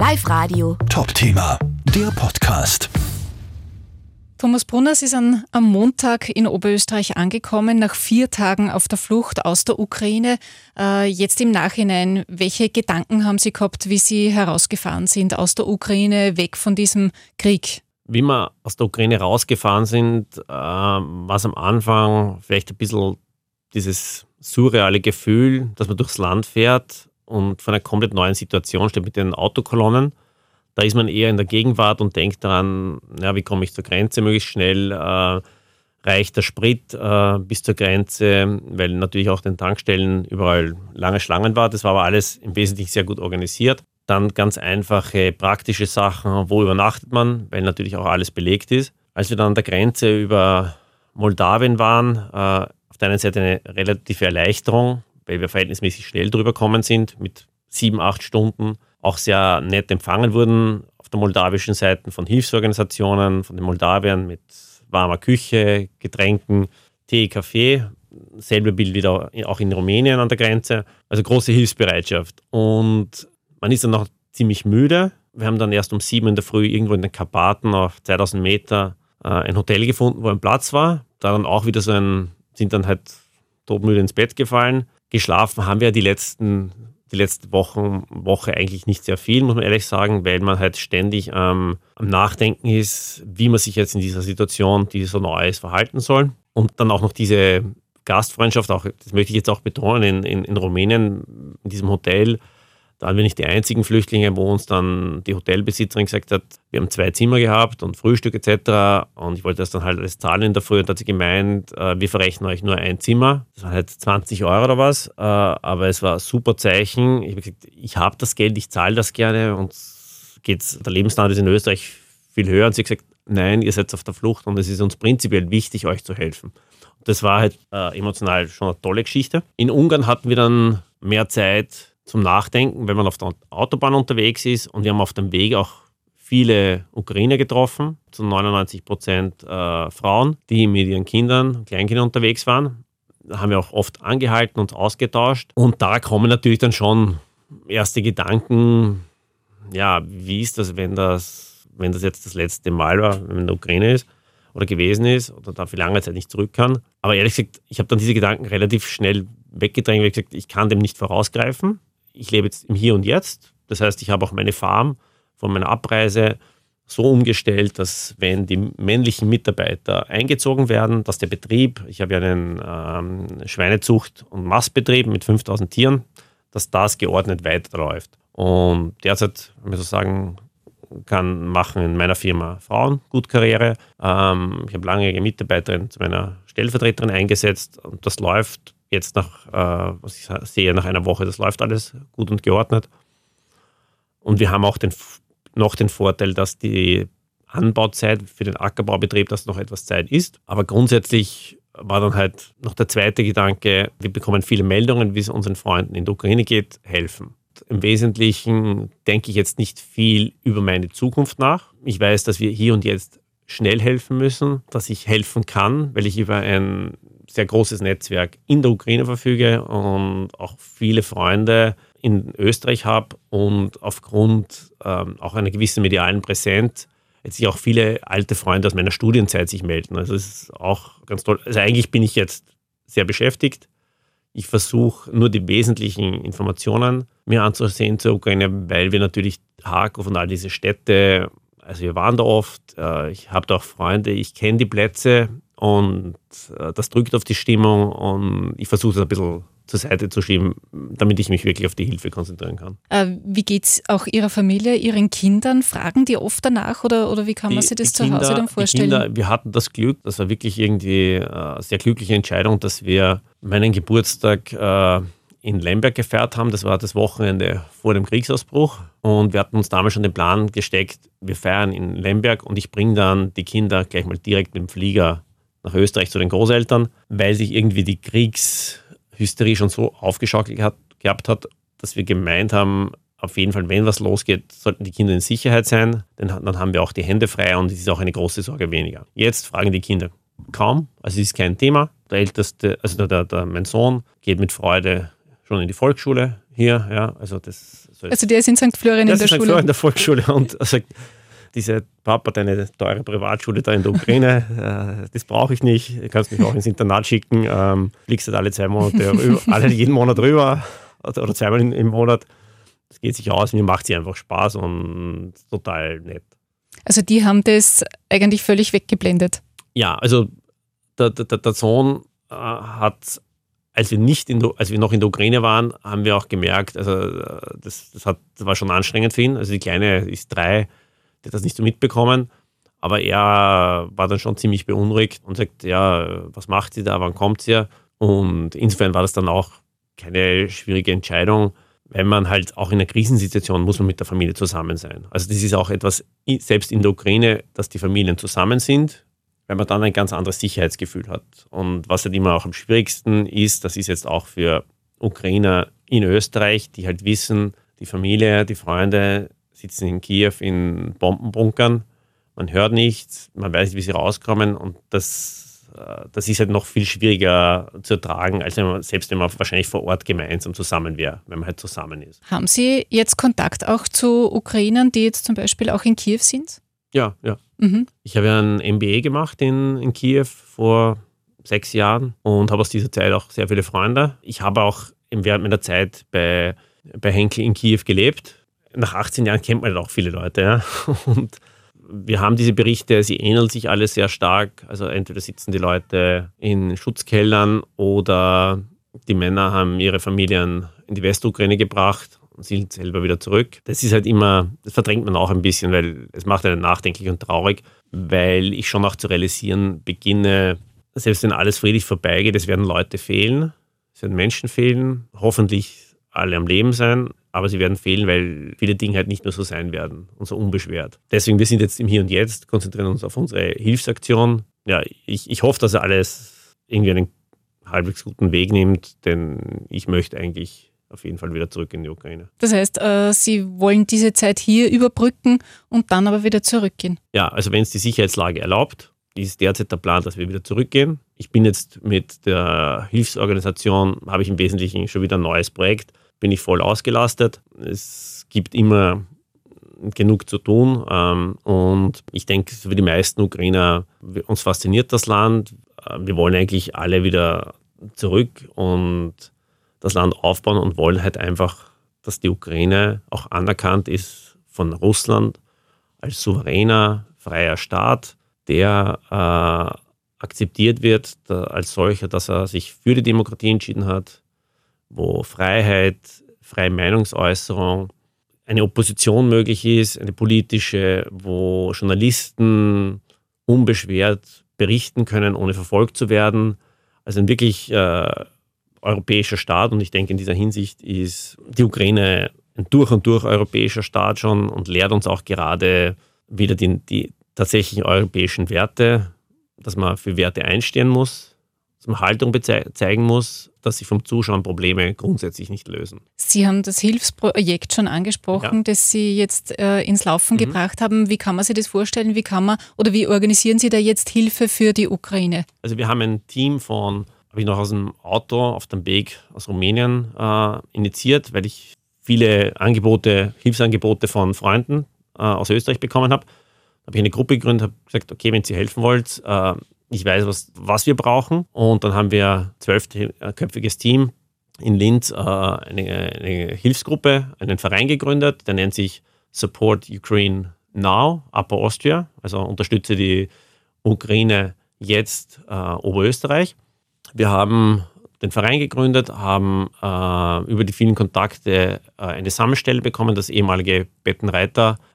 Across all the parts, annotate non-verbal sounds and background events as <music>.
Live Radio. Top-Thema, der Podcast. Thomas Brunners ist an, am Montag in Oberösterreich angekommen, nach vier Tagen auf der Flucht aus der Ukraine. Äh, jetzt im Nachhinein, welche Gedanken haben Sie gehabt, wie Sie herausgefahren sind aus der Ukraine, weg von diesem Krieg? Wie wir aus der Ukraine rausgefahren sind, äh, war es am Anfang vielleicht ein bisschen dieses surreale Gefühl, dass man durchs Land fährt und vor einer komplett neuen Situation steht mit den Autokolonnen da ist man eher in der Gegenwart und denkt daran, ja, wie komme ich zur Grenze möglichst schnell, äh, reicht der Sprit äh, bis zur Grenze, weil natürlich auch den Tankstellen überall lange Schlangen war. Das war aber alles im Wesentlichen sehr gut organisiert. Dann ganz einfache praktische Sachen, wo übernachtet man, weil natürlich auch alles belegt ist. Als wir dann an der Grenze über Moldawien waren, äh, auf der einen Seite eine relative Erleichterung, weil wir verhältnismäßig schnell drüber gekommen sind mit sieben, acht Stunden auch sehr nett empfangen wurden auf der moldawischen Seite von Hilfsorganisationen, von den Moldawiern mit warmer Küche, Getränken, Tee, Kaffee. Selbe Bild wieder auch in Rumänien an der Grenze. Also große Hilfsbereitschaft. Und man ist dann noch ziemlich müde. Wir haben dann erst um sieben in der Früh irgendwo in den Karpaten auf 2000 Meter äh, ein Hotel gefunden, wo ein Platz war. Da dann auch wieder so ein, sind dann halt todmüde ins Bett gefallen. Geschlafen haben wir die letzten die letzte Woche, Woche eigentlich nicht sehr viel, muss man ehrlich sagen, weil man halt ständig ähm, am Nachdenken ist, wie man sich jetzt in dieser Situation, die so neu ist, verhalten soll. Und dann auch noch diese Gastfreundschaft, auch, das möchte ich jetzt auch betonen, in, in, in Rumänien, in diesem Hotel, da waren wir nicht die einzigen Flüchtlinge, wo uns dann die Hotelbesitzerin gesagt hat, wir haben zwei Zimmer gehabt und Frühstück etc. Und ich wollte das dann halt alles zahlen in der Früh und hat sie gemeint, äh, wir verrechnen euch nur ein Zimmer. Das waren halt 20 Euro oder was. Äh, aber es war ein super Zeichen. Ich habe gesagt, ich habe das Geld, ich zahle das gerne und geht's, der Lebensstandard ist in Österreich viel höher. Und sie hat gesagt, nein, ihr seid auf der Flucht und es ist uns prinzipiell wichtig, euch zu helfen. Das war halt äh, emotional schon eine tolle Geschichte. In Ungarn hatten wir dann mehr Zeit zum Nachdenken, wenn man auf der Autobahn unterwegs ist. Und wir haben auf dem Weg auch viele Ukrainer getroffen, zu 99 Prozent äh, Frauen, die mit ihren Kindern, Kleinkindern unterwegs waren. Da haben wir auch oft angehalten und ausgetauscht. Und da kommen natürlich dann schon erste Gedanken, ja, wie ist das, wenn das, wenn das jetzt das letzte Mal war, wenn man in der Ukraine ist oder gewesen ist oder da für lange Zeit nicht zurück kann. Aber ehrlich gesagt, ich habe dann diese Gedanken relativ schnell weggedrängt, weil ich gesagt, ich kann dem nicht vorausgreifen ich lebe jetzt im Hier und Jetzt. Das heißt, ich habe auch meine Farm von meiner Abreise so umgestellt, dass wenn die männlichen Mitarbeiter eingezogen werden, dass der Betrieb, ich habe ja einen ähm, Schweinezucht- und Mastbetrieb mit 5000 Tieren, dass das geordnet weiterläuft. Und derzeit, wenn man so sagen kann, machen in meiner Firma Frauen gut Karriere. Ähm, ich habe lange Mitarbeiterin zu meiner Stellvertreterin eingesetzt und das läuft jetzt nach, äh, was ich sehe, nach einer Woche, das läuft alles gut und geordnet. Und wir haben auch den, noch den Vorteil, dass die Anbauzeit für den Ackerbaubetrieb, dass noch etwas Zeit ist. Aber grundsätzlich war dann halt noch der zweite Gedanke, wir bekommen viele Meldungen, wie es unseren Freunden in der Ukraine geht, helfen. Im Wesentlichen denke ich jetzt nicht viel über meine Zukunft nach. Ich weiß, dass wir hier und jetzt schnell helfen müssen, dass ich helfen kann, weil ich über ein sehr großes Netzwerk in der Ukraine verfüge und auch viele Freunde in Österreich habe und aufgrund ähm, auch einer gewissen medialen Präsenz jetzt sich auch viele alte Freunde aus meiner Studienzeit sich melden. Also das ist auch ganz toll. Also eigentlich bin ich jetzt sehr beschäftigt. Ich versuche nur die wesentlichen Informationen mir anzusehen zur Ukraine, weil wir natürlich Harkov und all diese Städte, also wir waren da oft, äh, ich habe da auch Freunde, ich kenne die Plätze, und äh, das drückt auf die Stimmung und ich versuche es ein bisschen zur Seite zu schieben, damit ich mich wirklich auf die Hilfe konzentrieren kann. Äh, wie geht es auch Ihrer Familie, Ihren Kindern? Fragen die oft danach oder, oder wie kann man sich das zu Hause dann vorstellen? Kinder, wir hatten das Glück, das war wirklich irgendwie äh, eine sehr glückliche Entscheidung, dass wir meinen Geburtstag äh, in Lemberg gefeiert haben. Das war das Wochenende vor dem Kriegsausbruch. Und wir hatten uns damals schon den Plan gesteckt, wir feiern in Lemberg und ich bringe dann die Kinder gleich mal direkt mit dem Flieger nach Österreich zu den Großeltern, weil sich irgendwie die Kriegshysterie schon so aufgeschaukelt hat, gehabt hat, dass wir gemeint haben, auf jeden Fall, wenn was losgeht, sollten die Kinder in Sicherheit sein, denn dann haben wir auch die Hände frei und es ist auch eine große Sorge weniger. Jetzt fragen die Kinder kaum, also es ist kein Thema. Der älteste, also der, der, mein Sohn geht mit Freude schon in die Volksschule hier, ja, also das. Also der ist in St. Florian in der Schule? Florian in der Volksschule und sagt, diese Papa, deine teure Privatschule da in der Ukraine, <laughs> äh, das brauche ich nicht. Du kannst mich auch ins Internat schicken, ähm, fliegst halt alle zwei Monate, <laughs> rüber, alle jeden Monat rüber oder zweimal im Monat. Das geht sich aus, mir macht sie einfach Spaß und total nett. Also die haben das eigentlich völlig weggeblendet. Ja, also der, der, der Sohn äh, hat, als wir, nicht in der, als wir noch in der Ukraine waren, haben wir auch gemerkt, also äh, das, das, hat, das war schon anstrengend für ihn. Also die Kleine ist drei, die hat das nicht so mitbekommen. Aber er war dann schon ziemlich beunruhigt und sagt, ja, was macht sie da, wann kommt sie? Und insofern war das dann auch keine schwierige Entscheidung, wenn man halt auch in einer Krisensituation muss man mit der Familie zusammen sein. Also das ist auch etwas, selbst in der Ukraine, dass die Familien zusammen sind, weil man dann ein ganz anderes Sicherheitsgefühl hat. Und was halt immer auch am schwierigsten ist, das ist jetzt auch für Ukrainer in Österreich, die halt wissen, die Familie, die Freunde sitzen in Kiew in Bombenbunkern, man hört nichts, man weiß nicht, wie sie rauskommen und das, äh, das ist halt noch viel schwieriger zu ertragen, als wenn man, selbst wenn man wahrscheinlich vor Ort gemeinsam zusammen wäre, wenn man halt zusammen ist. Haben Sie jetzt Kontakt auch zu Ukrainern, die jetzt zum Beispiel auch in Kiew sind? Ja, ja. Mhm. Ich habe ja ein MBA gemacht in, in Kiew vor sechs Jahren und habe aus dieser Zeit auch sehr viele Freunde. Ich habe auch während meiner Zeit bei, bei Henkel in Kiew gelebt. Nach 18 Jahren kennt man auch viele Leute. Ja? <laughs> Und wir haben diese Berichte, sie ähneln sich alle sehr stark. Also entweder sitzen die Leute in Schutzkellern oder die Männer haben ihre Familien in die Westukraine gebracht und sind selber wieder zurück. Das ist halt immer, das verdrängt man auch ein bisschen, weil es macht einen nachdenklich und traurig, weil ich schon auch zu realisieren beginne, selbst wenn alles friedlich vorbeigeht, es werden Leute fehlen, es werden Menschen fehlen, hoffentlich alle am Leben sein, aber sie werden fehlen, weil viele Dinge halt nicht mehr so sein werden und so unbeschwert. Deswegen, wir sind jetzt im Hier und Jetzt, konzentrieren uns auf unsere Hilfsaktion. Ja, ich, ich hoffe, dass er alles irgendwie einen halbwegs guten Weg nimmt, denn ich möchte eigentlich auf jeden Fall wieder zurück in die Ukraine. Das heißt, äh, Sie wollen diese Zeit hier überbrücken und dann aber wieder zurückgehen? Ja, also wenn es die Sicherheitslage erlaubt, ist derzeit der Plan, dass wir wieder zurückgehen. Ich bin jetzt mit der Hilfsorganisation, habe ich im Wesentlichen schon wieder ein neues Projekt, bin ich voll ausgelastet. Es gibt immer genug zu tun ähm, und ich denke, für die meisten Ukrainer, uns fasziniert das Land. Äh, wir wollen eigentlich alle wieder zurück und das Land aufbauen und wollen halt einfach, dass die Ukraine auch anerkannt ist von Russland als souveräner, freier Staat, der äh, akzeptiert wird als solcher, dass er sich für die Demokratie entschieden hat, wo Freiheit, freie Meinungsäußerung, eine Opposition möglich ist, eine politische, wo Journalisten unbeschwert berichten können, ohne verfolgt zu werden. Also ein wirklich äh, europäischer Staat und ich denke, in dieser Hinsicht ist die Ukraine ein durch und durch europäischer Staat schon und lehrt uns auch gerade wieder die, die tatsächlichen europäischen Werte, dass man für Werte einstehen muss, dass man Haltung zeigen muss, dass sich vom Zuschauen Probleme grundsätzlich nicht lösen. Sie haben das Hilfsprojekt schon angesprochen, ja. das Sie jetzt äh, ins Laufen mhm. gebracht haben. Wie kann man sich das vorstellen? Wie kann man oder wie organisieren Sie da jetzt Hilfe für die Ukraine? Also wir haben ein Team von, habe ich noch aus dem Auto auf dem Weg aus Rumänien äh, initiiert, weil ich viele Angebote, Hilfsangebote von Freunden äh, aus Österreich bekommen habe. Da habe ich eine Gruppe gegründet, habe gesagt, okay, wenn Sie helfen wollt, äh, ich weiß, was, was wir brauchen. Und dann haben wir ein zwölfköpfiges Team in Linz, äh, eine, eine, Hilfsgruppe, einen Verein gegründet, der nennt sich Support Ukraine Now, Upper Austria, also unterstütze die Ukraine jetzt äh, Oberösterreich. Wir haben den Verein gegründet, haben äh, über die vielen Kontakte äh, eine Sammelstelle bekommen, das ehemalige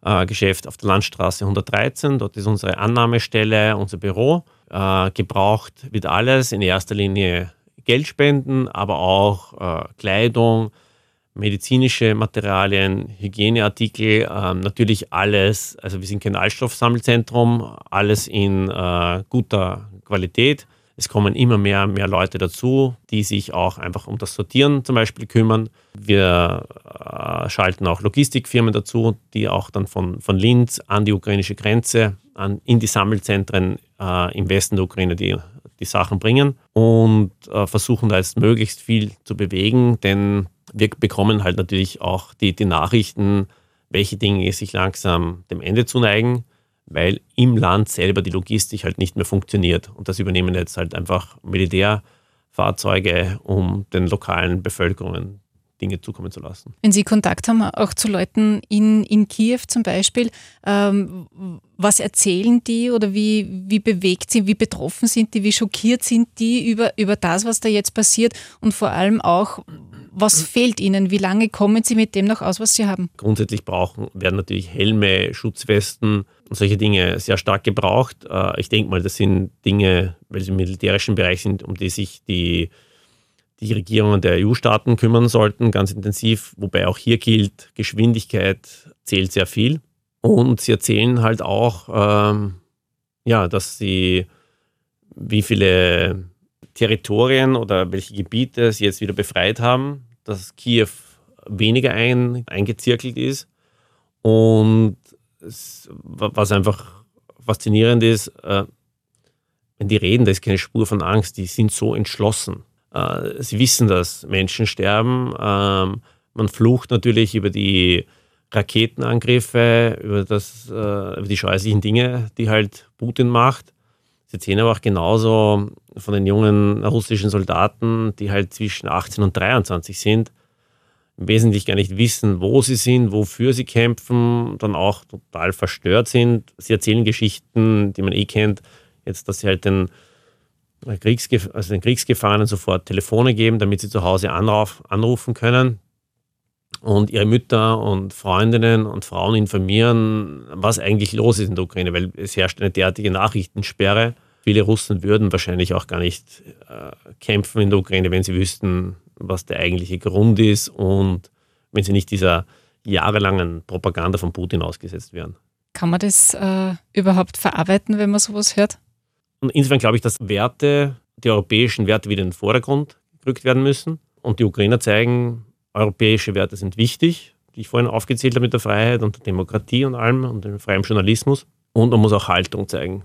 Bettenreiter-Geschäft auf der Landstraße 113. Dort ist unsere Annahmestelle, unser Büro. Äh, gebraucht wird alles, in erster Linie Geldspenden, aber auch äh, Kleidung, medizinische Materialien, Hygieneartikel, äh, natürlich alles, also wir sind kein Altstoffsammelzentrum, alles in äh, guter Qualität. Es kommen immer mehr, mehr Leute dazu, die sich auch einfach um das Sortieren zum Beispiel kümmern. Wir äh, schalten auch Logistikfirmen dazu, die auch dann von, von Linz an die ukrainische Grenze, an, in die Sammelzentren äh, im Westen der Ukraine die, die Sachen bringen und äh, versuchen da jetzt möglichst viel zu bewegen, denn wir bekommen halt natürlich auch die, die Nachrichten, welche Dinge sich langsam dem Ende zuneigen, weil im Land selber die Logistik halt nicht mehr funktioniert. Und das übernehmen jetzt halt einfach Militärfahrzeuge, um den lokalen Bevölkerungen Dinge zukommen zu lassen. Wenn Sie Kontakt haben, auch zu Leuten in, in Kiew zum Beispiel, ähm, was erzählen die oder wie, wie bewegt sind, wie betroffen sind die, wie schockiert sind die über, über das, was da jetzt passiert und vor allem auch, was fehlt ihnen? Wie lange kommen sie mit dem noch aus, was sie haben? Grundsätzlich brauchen, werden natürlich Helme, Schutzwesten und solche Dinge sehr stark gebraucht. Äh, ich denke mal, das sind Dinge, weil sie im militärischen Bereich sind, um die sich die die Regierungen der EU-Staaten kümmern sollten, ganz intensiv, wobei auch hier gilt, Geschwindigkeit zählt sehr viel. Und sie erzählen halt auch, ähm, ja, dass sie, wie viele Territorien oder welche Gebiete sie jetzt wieder befreit haben, dass Kiew weniger ein, eingezirkelt ist. Und es, was einfach faszinierend ist, äh, wenn die reden, da ist keine Spur von Angst, die sind so entschlossen. Äh, sie wissen, dass Menschen sterben. Ähm, man flucht natürlich über die Raketenangriffe, über, das, äh, über die scheußlichen Dinge, die halt Putin macht. Sie sehen aber auch genauso von den jungen russischen Soldaten, die halt zwischen 18 und 23 sind, im Wesentlichen gar nicht wissen, wo sie sind, wofür sie kämpfen, dann auch total verstört sind. Sie erzählen Geschichten, die man eh kennt, jetzt, dass sie halt den Kriegsgef also den Kriegsgefangenen sofort Telefone geben, damit sie zu Hause anruf anrufen können und ihre Mütter und Freundinnen und Frauen informieren, was eigentlich los ist in der Ukraine, weil es herrscht eine derartige Nachrichtensperre. Viele Russen würden wahrscheinlich auch gar nicht äh, kämpfen in der Ukraine, wenn sie wüssten, was der eigentliche Grund ist und wenn sie nicht dieser jahrelangen Propaganda von Putin ausgesetzt wären. Kann man das äh, überhaupt verarbeiten, wenn man sowas hört? Und insofern glaube ich, dass Werte, die europäischen Werte wieder in den Vordergrund gerückt werden müssen. Und die Ukrainer zeigen, europäische Werte sind wichtig, die ich vorhin aufgezählt habe mit der Freiheit und der Demokratie und allem und dem freien Journalismus. Und man muss auch Haltung zeigen.